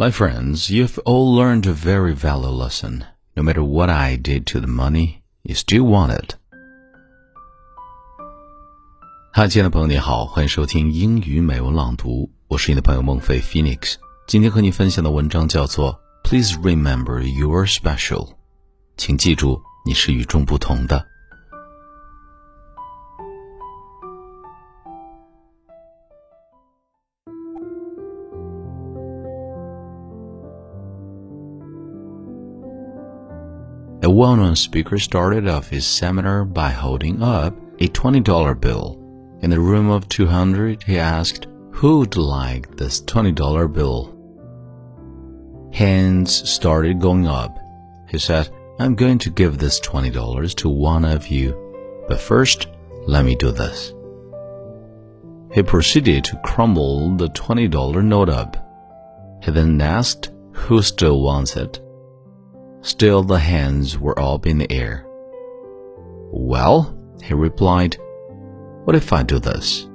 My friends, you've all learned a very valuable lesson. No matter what I did to the money, you still want it. 嗨，亲爱的朋友，你好，欢迎收听英语美文朗读，我是你的朋友孟非 Phoenix。今天和你分享的文章叫做 "Please remember you're special"，请记住你是与众不同的。 A well known speaker started off his seminar by holding up a $20 bill. In the room of 200, he asked, Who would like this $20 bill? Hands started going up. He said, I'm going to give this $20 to one of you, but first, let me do this. He proceeded to crumble the $20 note up. He then asked, Who still wants it? Still, the hands were up in the air. Well, he replied, what if I do this?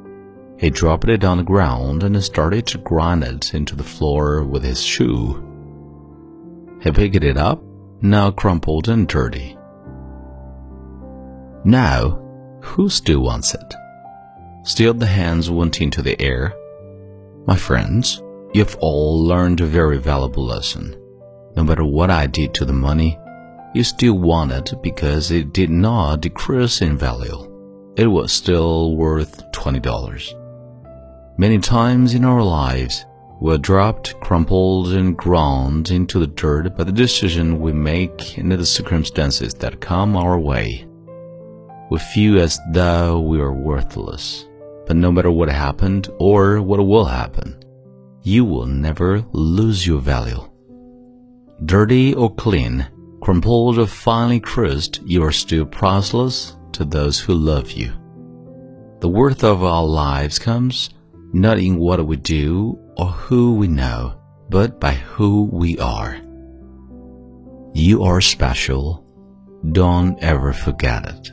He dropped it on the ground and started to grind it into the floor with his shoe. He picked it up, now crumpled and dirty. Now, who still wants it? Still the hands went into the air. My friends, you've all learned a very valuable lesson. No matter what I did to the money, you still want it because it did not decrease in value. It was still worth $20. Many times in our lives, we're dropped, crumpled, and ground into the dirt by the decision we make and the circumstances that come our way. We feel as though we are worthless, but no matter what happened or what will happen, you will never lose your value dirty or clean, crumpled or finely crushed, you are still priceless to those who love you. The worth of our lives comes not in what we do or who we know, but by who we are. You are special. Don't ever forget it.